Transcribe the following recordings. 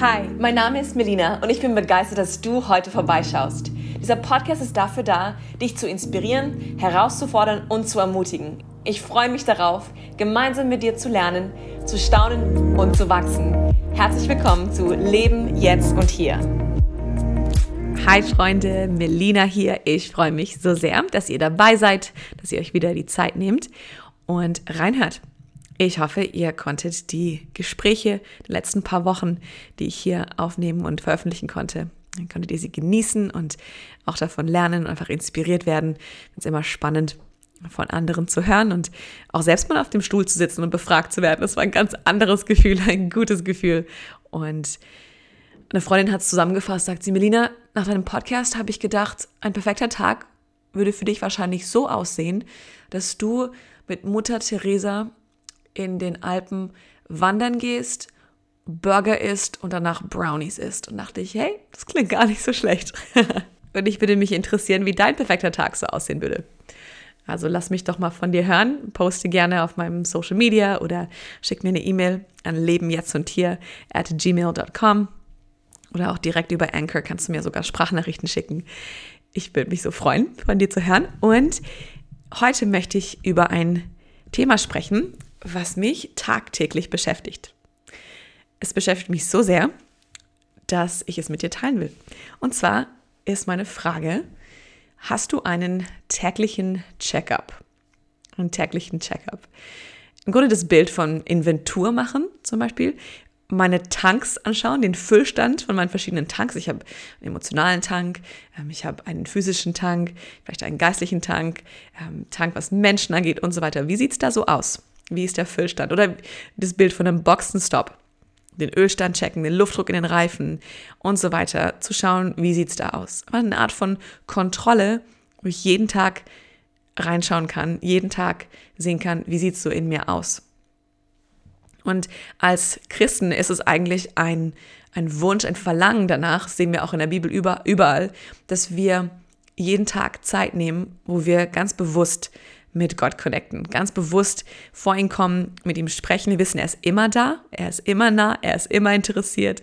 Hi, mein Name ist Melina und ich bin begeistert, dass du heute vorbeischaust. Dieser Podcast ist dafür da, dich zu inspirieren, herauszufordern und zu ermutigen. Ich freue mich darauf, gemeinsam mit dir zu lernen, zu staunen und zu wachsen. Herzlich willkommen zu Leben jetzt und hier. Hi Freunde, Melina hier. Ich freue mich so sehr, dass ihr dabei seid, dass ihr euch wieder die Zeit nehmt und reinhört. Ich hoffe, ihr konntet die Gespräche der letzten paar Wochen, die ich hier aufnehmen und veröffentlichen konnte, dann konntet ihr sie genießen und auch davon lernen und einfach inspiriert werden. Es ist immer spannend, von anderen zu hören und auch selbst mal auf dem Stuhl zu sitzen und befragt zu werden. Das war ein ganz anderes Gefühl, ein gutes Gefühl. Und eine Freundin hat es zusammengefasst, sagt sie, Melina, nach deinem Podcast habe ich gedacht, ein perfekter Tag würde für dich wahrscheinlich so aussehen, dass du mit Mutter Teresa in den Alpen wandern gehst, Burger isst und danach Brownies isst. Und dachte ich, hey, das klingt gar nicht so schlecht. und ich würde mich interessieren, wie dein perfekter Tag so aussehen würde. Also lass mich doch mal von dir hören. Poste gerne auf meinem Social Media oder schick mir eine E-Mail an lebenjetzt und hier at gmail.com oder auch direkt über Anchor kannst du mir sogar Sprachnachrichten schicken. Ich würde mich so freuen, von dir zu hören. Und heute möchte ich über ein Thema sprechen, was mich tagtäglich beschäftigt. Es beschäftigt mich so sehr, dass ich es mit dir teilen will. Und zwar ist meine Frage, hast du einen täglichen Checkup? Einen täglichen Checkup. Im Grunde das Bild von Inventur machen zum Beispiel, meine Tanks anschauen, den Füllstand von meinen verschiedenen Tanks. Ich habe einen emotionalen Tank, ähm, ich habe einen physischen Tank, vielleicht einen geistlichen Tank, ähm, Tank, was Menschen angeht und so weiter. Wie sieht es da so aus? Wie ist der Füllstand? Oder das Bild von einem Boxenstopp. Den Ölstand checken, den Luftdruck in den Reifen und so weiter. Zu schauen, wie sieht es da aus. Eine Art von Kontrolle, wo ich jeden Tag reinschauen kann, jeden Tag sehen kann, wie sieht es so in mir aus. Und als Christen ist es eigentlich ein, ein Wunsch, ein Verlangen danach, sehen wir auch in der Bibel über, überall, dass wir jeden Tag Zeit nehmen, wo wir ganz bewusst mit Gott connecten, ganz bewusst vor ihn kommen, mit ihm sprechen. Wir wissen, er ist immer da, er ist immer nah, er ist immer interessiert,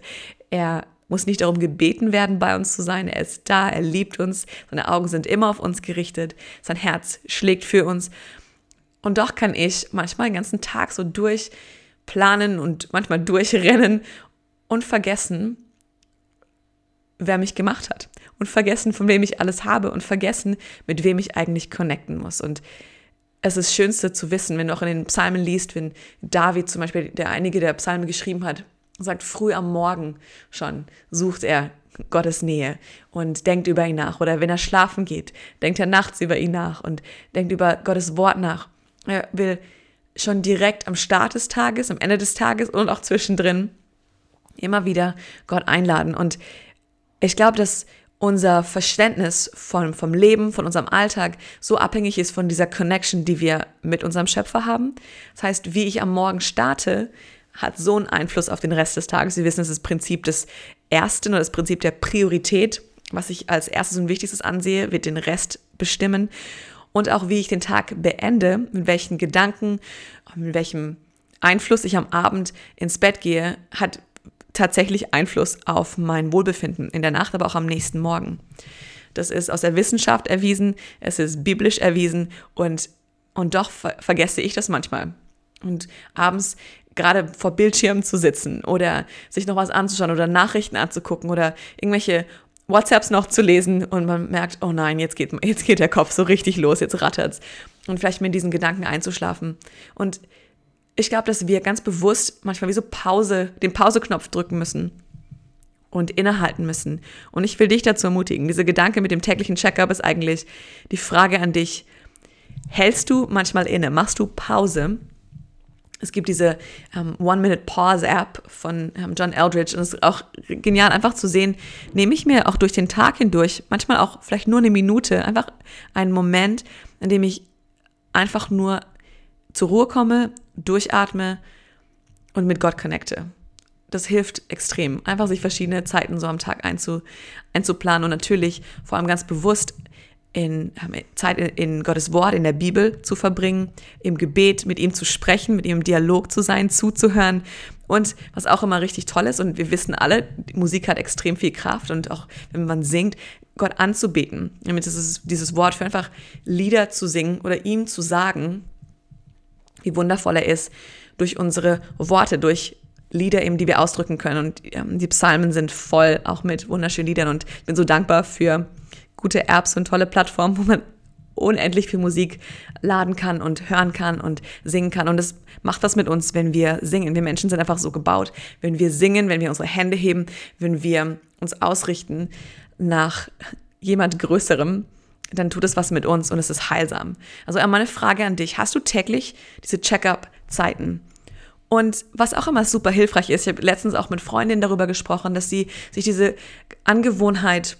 er muss nicht darum gebeten werden, bei uns zu sein. Er ist da, er liebt uns, seine Augen sind immer auf uns gerichtet, sein Herz schlägt für uns. Und doch kann ich manchmal den ganzen Tag so durchplanen und manchmal durchrennen und vergessen, wer mich gemacht hat. Und vergessen, von wem ich alles habe und vergessen, mit wem ich eigentlich connecten muss. Und es ist das Schönste zu wissen, wenn du auch in den Psalmen liest, wenn David zum Beispiel, der einige der Psalmen geschrieben hat, sagt, früh am Morgen schon sucht er Gottes Nähe und denkt über ihn nach. Oder wenn er schlafen geht, denkt er nachts über ihn nach und denkt über Gottes Wort nach. Er will schon direkt am Start des Tages, am Ende des Tages und auch zwischendrin immer wieder Gott einladen. Und ich glaube, dass unser Verständnis von, vom Leben, von unserem Alltag so abhängig ist von dieser Connection, die wir mit unserem Schöpfer haben. Das heißt, wie ich am Morgen starte, hat so einen Einfluss auf den Rest des Tages. Sie wissen, es ist das Prinzip des Ersten oder das Prinzip der Priorität. Was ich als erstes und wichtigstes ansehe, wird den Rest bestimmen. Und auch wie ich den Tag beende, mit welchen Gedanken, mit welchem Einfluss ich am Abend ins Bett gehe, hat tatsächlich Einfluss auf mein Wohlbefinden in der Nacht, aber auch am nächsten Morgen. Das ist aus der Wissenschaft erwiesen, es ist biblisch erwiesen und, und doch ver vergesse ich das manchmal. Und abends gerade vor Bildschirmen zu sitzen oder sich noch was anzuschauen oder Nachrichten anzugucken oder irgendwelche WhatsApps noch zu lesen und man merkt, oh nein, jetzt geht, jetzt geht der Kopf so richtig los, jetzt rattert's. Und vielleicht mit diesen Gedanken einzuschlafen. Und ich glaube, dass wir ganz bewusst manchmal wie so Pause, den Pauseknopf drücken müssen und innehalten müssen. Und ich will dich dazu ermutigen. Diese Gedanke mit dem täglichen Checkup ist eigentlich die Frage an dich. Hältst du manchmal inne? Machst du Pause? Es gibt diese ähm, One-Minute-Pause-App von ähm, John Eldridge und es ist auch genial, einfach zu sehen, nehme ich mir auch durch den Tag hindurch, manchmal auch vielleicht nur eine Minute, einfach einen Moment, in dem ich einfach nur zur Ruhe komme, durchatme und mit Gott connecte. Das hilft extrem, einfach sich verschiedene Zeiten so am Tag einzu, einzuplanen und natürlich vor allem ganz bewusst in Zeit in, in Gottes Wort, in der Bibel zu verbringen, im Gebet mit ihm zu sprechen, mit ihm im Dialog zu sein, zuzuhören Und was auch immer richtig toll ist, und wir wissen alle, Musik hat extrem viel Kraft und auch wenn man singt, Gott anzubeten. Damit ist es dieses Wort für einfach Lieder zu singen oder ihm zu sagen, wie wundervoll er ist, durch unsere Worte, durch Lieder eben, die wir ausdrücken können. Und ähm, die Psalmen sind voll auch mit wunderschönen Liedern. Und ich bin so dankbar für gute Apps und tolle Plattformen, wo man unendlich viel Musik laden kann und hören kann und singen kann. Und es macht was mit uns, wenn wir singen. Wir Menschen sind einfach so gebaut. Wenn wir singen, wenn wir unsere Hände heben, wenn wir uns ausrichten nach jemand Größerem, dann tut es was mit uns und es ist heilsam. Also meine Frage an dich, hast du täglich diese Check-up-Zeiten? Und was auch immer super hilfreich ist, ich habe letztens auch mit Freundinnen darüber gesprochen, dass sie sich diese Angewohnheit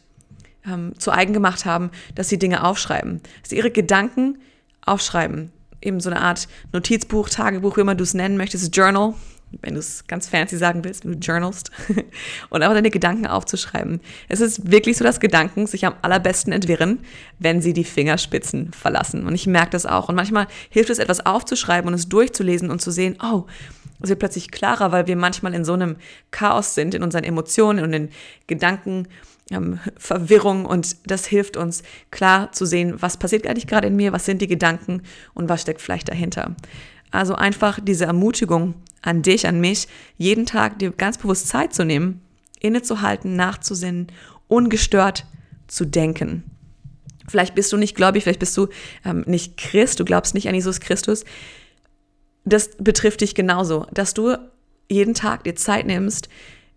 ähm, zu eigen gemacht haben, dass sie Dinge aufschreiben, dass sie ihre Gedanken aufschreiben. Eben so eine Art Notizbuch, Tagebuch, wie immer du es nennen möchtest, Journal, wenn du es ganz fancy sagen willst, wenn du journalst, und auch deine Gedanken aufzuschreiben. Es ist wirklich so, dass Gedanken sich am allerbesten entwirren, wenn sie die Fingerspitzen verlassen. Und ich merke das auch. Und manchmal hilft es, etwas aufzuschreiben und es durchzulesen und zu sehen, oh, es wird plötzlich klarer, weil wir manchmal in so einem Chaos sind, in unseren Emotionen und in Gedanken, ähm, Verwirrung und das hilft uns klar zu sehen, was passiert eigentlich gerade in mir, was sind die Gedanken und was steckt vielleicht dahinter. Also einfach diese Ermutigung an dich, an mich, jeden Tag dir ganz bewusst Zeit zu nehmen, innezuhalten, nachzusinnen, ungestört zu denken. Vielleicht bist du nicht gläubig, vielleicht bist du ähm, nicht Christ, du glaubst nicht an Jesus Christus. Das betrifft dich genauso, dass du jeden Tag dir Zeit nimmst,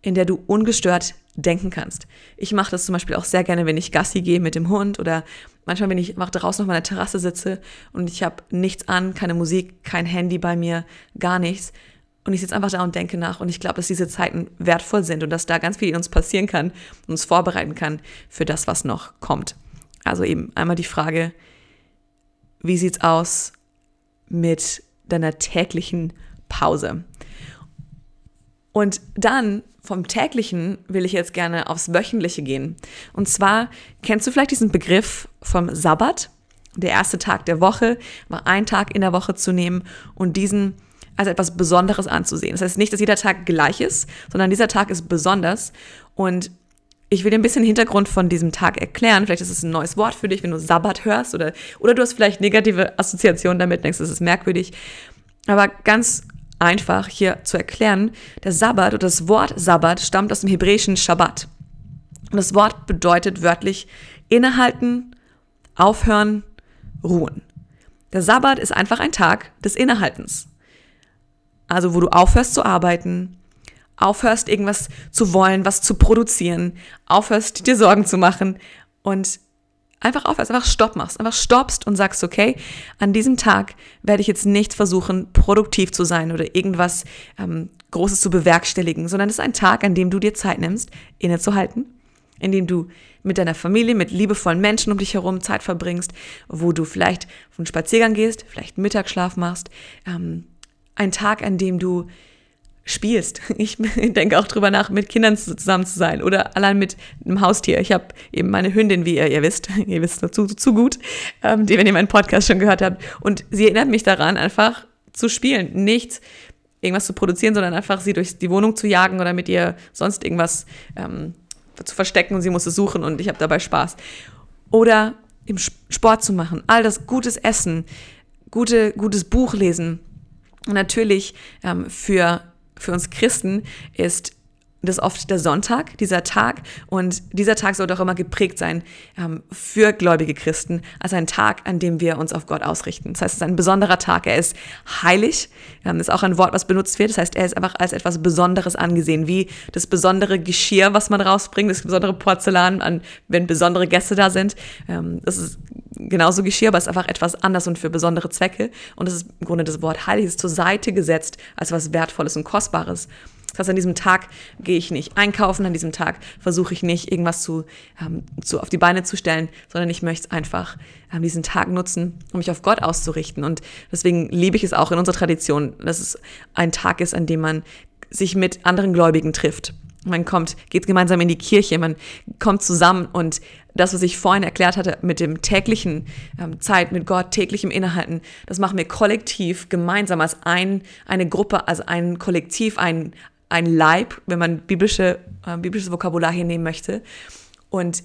in der du ungestört denken kannst. Ich mache das zum Beispiel auch sehr gerne, wenn ich Gassi gehe mit dem Hund oder manchmal, wenn ich draußen auf meiner Terrasse sitze und ich habe nichts an, keine Musik, kein Handy bei mir, gar nichts. Und ich sitze einfach da und denke nach. Und ich glaube, dass diese Zeiten wertvoll sind und dass da ganz viel in uns passieren kann und uns vorbereiten kann für das, was noch kommt. Also eben einmal die Frage, wie sieht's aus mit deiner täglichen Pause? Und dann vom täglichen will ich jetzt gerne aufs wöchentliche gehen. Und zwar kennst du vielleicht diesen Begriff vom Sabbat? Der erste Tag der Woche war ein Tag in der Woche zu nehmen und diesen als etwas Besonderes anzusehen. Das heißt nicht, dass jeder Tag gleich ist, sondern dieser Tag ist besonders. Und ich will dir ein bisschen Hintergrund von diesem Tag erklären. Vielleicht ist es ein neues Wort für dich, wenn du Sabbat hörst oder, oder du hast vielleicht negative Assoziationen damit, denkst, das ist merkwürdig. Aber ganz einfach hier zu erklären, der Sabbat oder das Wort Sabbat stammt aus dem hebräischen Shabbat. Und das Wort bedeutet wörtlich innehalten, aufhören, ruhen. Der Sabbat ist einfach ein Tag des Innehaltens. Also wo du aufhörst zu arbeiten, aufhörst irgendwas zu wollen, was zu produzieren, aufhörst dir Sorgen zu machen und einfach aufhörst, einfach Stopp machst, einfach stoppst und sagst, okay, an diesem Tag werde ich jetzt nicht versuchen, produktiv zu sein oder irgendwas ähm, Großes zu bewerkstelligen, sondern es ist ein Tag, an dem du dir Zeit nimmst, innezuhalten, in dem du mit deiner Familie, mit liebevollen Menschen um dich herum Zeit verbringst, wo du vielleicht auf einen Spaziergang gehst, vielleicht Mittagsschlaf machst, ähm, ein Tag, an dem du spielst. Ich denke auch drüber nach, mit Kindern zusammen zu sein oder allein mit einem Haustier. Ich habe eben meine Hündin, wie ihr, ihr wisst, ihr wisst dazu zu gut, ähm, die, wenn ihr meinen Podcast schon gehört habt. Und sie erinnert mich daran, einfach zu spielen. Nicht irgendwas zu produzieren, sondern einfach sie durch die Wohnung zu jagen oder mit ihr sonst irgendwas ähm, zu verstecken und sie muss es suchen und ich habe dabei Spaß. Oder im Sport zu machen, all das gutes Essen, gute, gutes Buch lesen. Und natürlich ähm, für für uns Christen ist das oft der Sonntag, dieser Tag. Und dieser Tag soll doch immer geprägt sein ähm, für gläubige Christen als ein Tag, an dem wir uns auf Gott ausrichten. Das heißt, es ist ein besonderer Tag. Er ist heilig. Ähm, das ist auch ein Wort, was benutzt wird. Das heißt, er ist einfach als etwas Besonderes angesehen, wie das besondere Geschirr, was man rausbringt, das besondere Porzellan, an, wenn besondere Gäste da sind. Ähm, das ist genauso Geschirr, aber es ist einfach etwas anders und für besondere Zwecke. Und das ist im Grunde das Wort heilig, ist zur Seite gesetzt als was Wertvolles und Kostbares. Das heißt, an diesem Tag gehe ich nicht einkaufen, an diesem Tag versuche ich nicht, irgendwas zu, ähm, zu, auf die Beine zu stellen, sondern ich möchte einfach ähm, diesen Tag nutzen, um mich auf Gott auszurichten. Und deswegen liebe ich es auch in unserer Tradition, dass es ein Tag ist, an dem man sich mit anderen Gläubigen trifft. Man kommt, geht gemeinsam in die Kirche, man kommt zusammen und das, was ich vorhin erklärt hatte mit dem täglichen ähm, Zeit mit Gott, täglichem Innehalten, das machen wir kollektiv gemeinsam als ein, eine Gruppe, als ein Kollektiv, ein, ein Leib, wenn man biblische, äh, biblisches Vokabular hier nehmen möchte. Und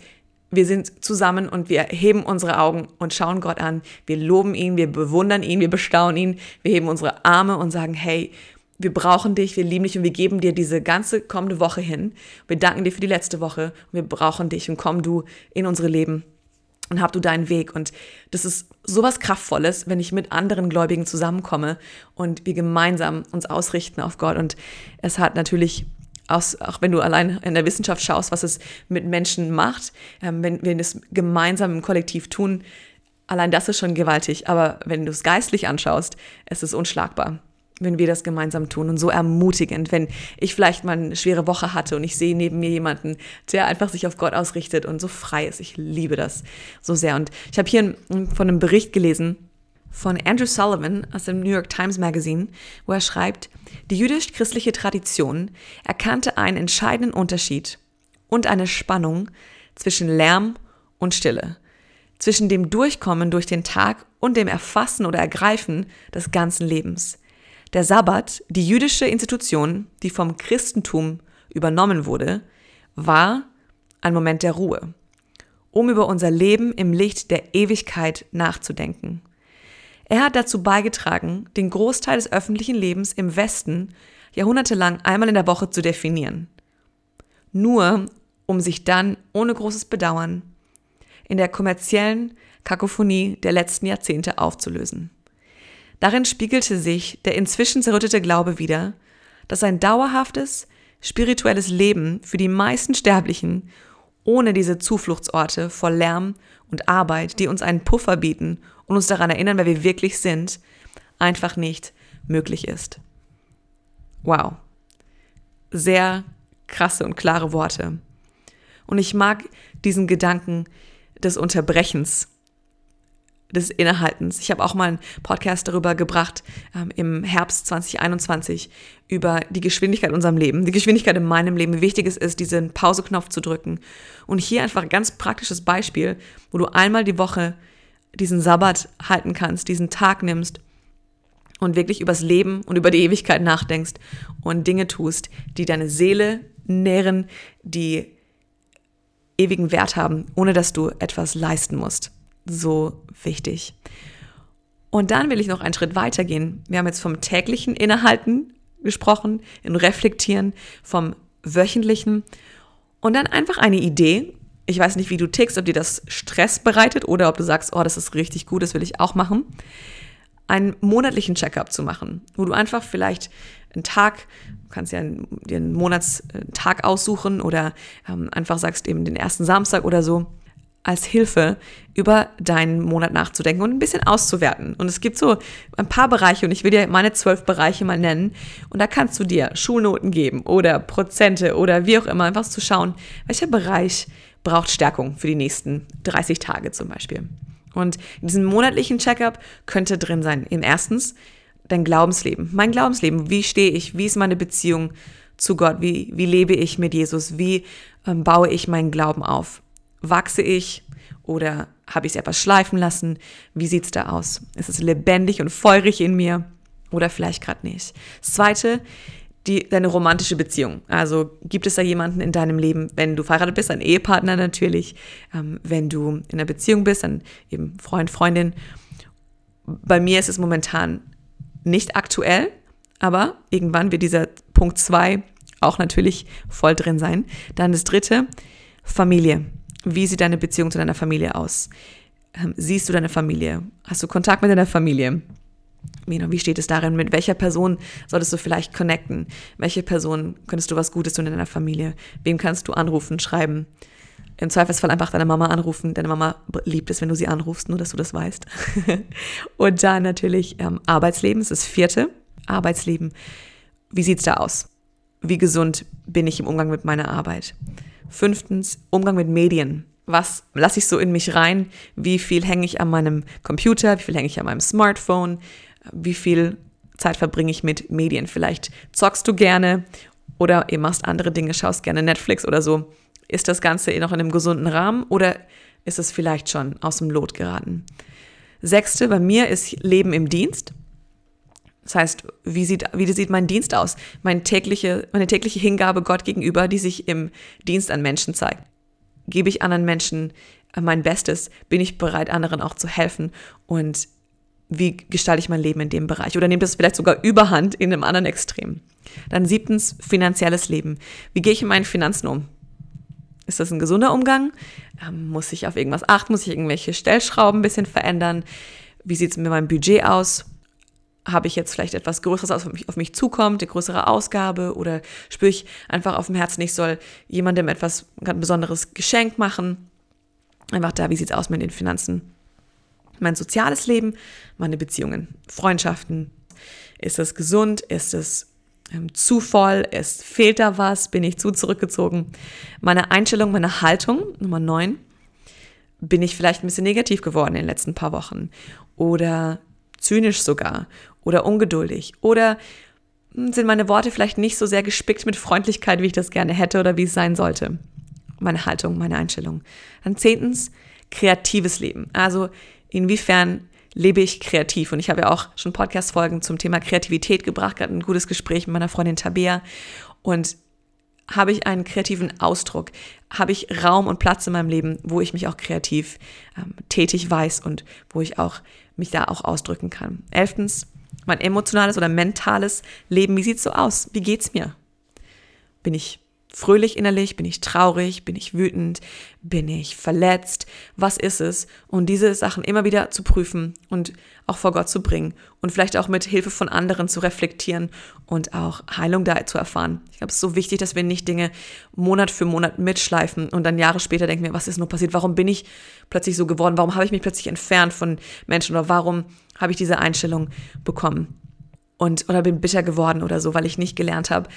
wir sind zusammen und wir heben unsere Augen und schauen Gott an. Wir loben ihn, wir bewundern ihn, wir bestaunen ihn. Wir heben unsere Arme und sagen, hey, wir brauchen dich, wir lieben dich und wir geben dir diese ganze kommende Woche hin. Wir danken dir für die letzte Woche und wir brauchen dich und komm du in unsere Leben und hab du deinen Weg. Und das ist sowas Kraftvolles, wenn ich mit anderen Gläubigen zusammenkomme und wir gemeinsam uns ausrichten auf Gott. Und es hat natürlich aus, auch wenn du allein in der Wissenschaft schaust, was es mit Menschen macht, ähm, wenn wir es gemeinsam im Kollektiv tun, allein das ist schon gewaltig. Aber wenn du es geistlich anschaust, es ist unschlagbar wenn wir das gemeinsam tun und so ermutigend, wenn ich vielleicht mal eine schwere Woche hatte und ich sehe neben mir jemanden, der einfach sich auf Gott ausrichtet und so frei ist. Ich liebe das so sehr. Und ich habe hier von einem Bericht gelesen, von Andrew Sullivan aus dem New York Times Magazine, wo er schreibt, die jüdisch-christliche Tradition erkannte einen entscheidenden Unterschied und eine Spannung zwischen Lärm und Stille, zwischen dem Durchkommen durch den Tag und dem Erfassen oder Ergreifen des ganzen Lebens. Der Sabbat, die jüdische Institution, die vom Christentum übernommen wurde, war ein Moment der Ruhe, um über unser Leben im Licht der Ewigkeit nachzudenken. Er hat dazu beigetragen, den Großteil des öffentlichen Lebens im Westen jahrhundertelang einmal in der Woche zu definieren. Nur um sich dann ohne großes Bedauern in der kommerziellen Kakophonie der letzten Jahrzehnte aufzulösen. Darin spiegelte sich der inzwischen zerrüttete Glaube wider, dass ein dauerhaftes, spirituelles Leben für die meisten Sterblichen ohne diese Zufluchtsorte vor Lärm und Arbeit, die uns einen Puffer bieten und uns daran erinnern, wer wir wirklich sind, einfach nicht möglich ist. Wow. Sehr krasse und klare Worte. Und ich mag diesen Gedanken des Unterbrechens, des Innehaltens. Ich habe auch mal einen Podcast darüber gebracht ähm, im Herbst 2021 über die Geschwindigkeit in unserem Leben, die Geschwindigkeit in meinem Leben, wie wichtig es ist, diesen Pauseknopf zu drücken. Und hier einfach ein ganz praktisches Beispiel, wo du einmal die Woche diesen Sabbat halten kannst, diesen Tag nimmst und wirklich übers Leben und über die Ewigkeit nachdenkst und Dinge tust, die deine Seele nähren, die ewigen Wert haben, ohne dass du etwas leisten musst. So wichtig. Und dann will ich noch einen Schritt weiter gehen. Wir haben jetzt vom täglichen Innehalten gesprochen, in Reflektieren, vom wöchentlichen und dann einfach eine Idee, ich weiß nicht, wie du tickst, ob dir das Stress bereitet oder ob du sagst, oh, das ist richtig gut, das will ich auch machen. Einen monatlichen Checkup zu machen, wo du einfach vielleicht einen Tag, du kannst ja dir einen Monatstag aussuchen oder ähm, einfach sagst eben den ersten Samstag oder so, als Hilfe über deinen Monat nachzudenken und ein bisschen auszuwerten. Und es gibt so ein paar Bereiche und ich will dir meine zwölf Bereiche mal nennen. Und da kannst du dir Schulnoten geben oder Prozente oder wie auch immer, einfach zu schauen, welcher Bereich braucht Stärkung für die nächsten 30 Tage zum Beispiel. Und in diesem monatlichen Checkup könnte drin sein, im erstens dein Glaubensleben. Mein Glaubensleben, wie stehe ich, wie ist meine Beziehung zu Gott, wie, wie lebe ich mit Jesus, wie ähm, baue ich meinen Glauben auf. Wachse ich oder habe ich es etwas schleifen lassen? Wie sieht es da aus? Ist es lebendig und feurig in mir oder vielleicht gerade nicht? Das Zweite, die, deine romantische Beziehung. Also gibt es da jemanden in deinem Leben, wenn du verheiratet bist, ein Ehepartner natürlich, ähm, wenn du in einer Beziehung bist, dann eben Freund, Freundin. Bei mir ist es momentan nicht aktuell, aber irgendwann wird dieser Punkt zwei auch natürlich voll drin sein. Dann das dritte, Familie. Wie sieht deine Beziehung zu deiner Familie aus? Ähm, siehst du deine Familie? Hast du Kontakt mit deiner Familie? Wie steht es darin? Mit welcher Person solltest du vielleicht connecten? Welche Person könntest du was Gutes tun in deiner Familie? Wem kannst du anrufen, schreiben? Im Zweifelsfall einfach deine Mama anrufen. Deine Mama liebt es, wenn du sie anrufst, nur dass du das weißt. Und dann natürlich ähm, Arbeitsleben, das ist das vierte. Arbeitsleben. Wie sieht es da aus? Wie gesund bin ich im Umgang mit meiner Arbeit? Fünftens, Umgang mit Medien. Was lasse ich so in mich rein? Wie viel hänge ich an meinem Computer? Wie viel hänge ich an meinem Smartphone? Wie viel Zeit verbringe ich mit Medien? Vielleicht zockst du gerne oder ihr machst andere Dinge, schaust gerne Netflix oder so. Ist das Ganze noch in einem gesunden Rahmen oder ist es vielleicht schon aus dem Lot geraten? Sechste, bei mir ist Leben im Dienst. Das heißt, wie sieht, wie sieht mein Dienst aus? Meine tägliche, meine tägliche Hingabe Gott gegenüber, die sich im Dienst an Menschen zeigt. Gebe ich anderen Menschen mein Bestes? Bin ich bereit, anderen auch zu helfen? Und wie gestalte ich mein Leben in dem Bereich? Oder nehmt das vielleicht sogar überhand in einem anderen Extrem? Dann siebtens, finanzielles Leben. Wie gehe ich mit meinen Finanzen um? Ist das ein gesunder Umgang? Ähm, muss ich auf irgendwas achten? Muss ich irgendwelche Stellschrauben ein bisschen verändern? Wie sieht es mit meinem Budget aus? Habe ich jetzt vielleicht etwas Größeres, was auf mich, auf mich zukommt, eine größere Ausgabe? Oder spüre ich einfach auf dem Herzen, ich soll jemandem etwas ganz besonderes Geschenk machen? Einfach da, wie sieht es aus mit den Finanzen? Mein soziales Leben, meine Beziehungen, Freundschaften. Ist es gesund? Ist es ähm, zu voll, es fehlt da was, bin ich zu zurückgezogen. Meine Einstellung, meine Haltung, Nummer 9, bin ich vielleicht ein bisschen negativ geworden in den letzten paar Wochen oder zynisch sogar oder ungeduldig oder hm, sind meine Worte vielleicht nicht so sehr gespickt mit Freundlichkeit, wie ich das gerne hätte oder wie es sein sollte. Meine Haltung, meine Einstellung. Dann zehntens, kreatives Leben. Also inwiefern lebe ich kreativ. Und ich habe ja auch schon Podcast-Folgen zum Thema Kreativität gebracht, gerade ein gutes Gespräch mit meiner Freundin Tabea. Und habe ich einen kreativen Ausdruck? Habe ich Raum und Platz in meinem Leben, wo ich mich auch kreativ ähm, tätig weiß und wo ich auch mich da auch ausdrücken kann? Elftens, mein emotionales oder mentales Leben. Wie sieht's so aus? Wie geht's mir? Bin ich fröhlich innerlich? Bin ich traurig? Bin ich wütend? Bin ich verletzt? Was ist es? Und diese Sachen immer wieder zu prüfen und auch vor Gott zu bringen und vielleicht auch mit Hilfe von anderen zu reflektieren und auch Heilung da zu erfahren. Ich glaube, es ist so wichtig, dass wir nicht Dinge Monat für Monat mitschleifen und dann Jahre später denken wir, was ist nur passiert? Warum bin ich plötzlich so geworden? Warum habe ich mich plötzlich entfernt von Menschen oder warum habe ich diese Einstellung bekommen? Und oder bin bitter geworden oder so, weil ich nicht gelernt habe,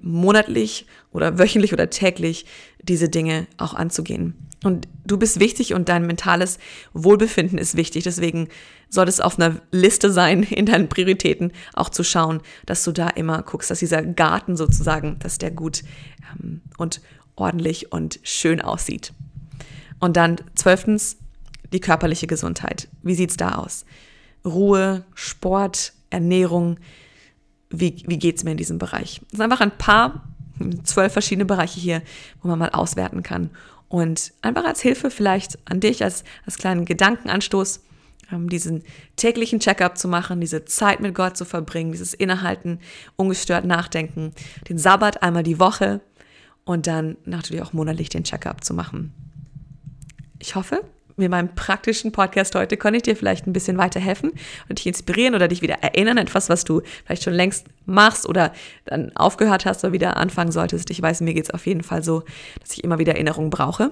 monatlich oder wöchentlich oder täglich diese Dinge auch anzugehen. Und du bist wichtig und dein mentales Wohlbefinden ist wichtig. Deswegen sollte es auf einer Liste sein, in deinen Prioritäten auch zu schauen, dass du da immer guckst, dass dieser Garten sozusagen, dass der gut ähm, und ordentlich und schön aussieht. Und dann zwölftens die körperliche Gesundheit. Wie sieht's da aus? Ruhe, Sport, Ernährung, wie, wie geht es mir in diesem Bereich? Es sind einfach ein paar, zwölf verschiedene Bereiche hier, wo man mal auswerten kann. Und einfach als Hilfe vielleicht an dich, als, als kleinen Gedankenanstoß, ähm, diesen täglichen Checkup zu machen, diese Zeit mit Gott zu verbringen, dieses Innehalten, ungestört nachdenken, den Sabbat einmal die Woche und dann natürlich auch monatlich den Checkup zu machen. Ich hoffe, mit meinem praktischen Podcast heute konnte ich dir vielleicht ein bisschen weiterhelfen und dich inspirieren oder dich wieder erinnern, etwas, was du vielleicht schon längst machst oder dann aufgehört hast oder wieder anfangen solltest. Ich weiß, mir geht es auf jeden Fall so, dass ich immer wieder Erinnerungen brauche.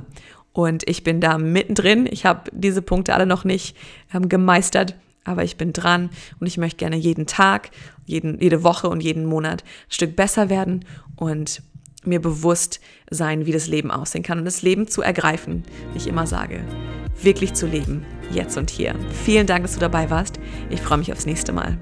Und ich bin da mittendrin. Ich habe diese Punkte alle noch nicht ähm, gemeistert, aber ich bin dran und ich möchte gerne jeden Tag, jeden, jede Woche und jeden Monat ein Stück besser werden und mir bewusst sein, wie das Leben aussehen kann und das Leben zu ergreifen, wie ich immer sage, wirklich zu leben, jetzt und hier. Vielen Dank, dass du dabei warst. Ich freue mich aufs nächste Mal.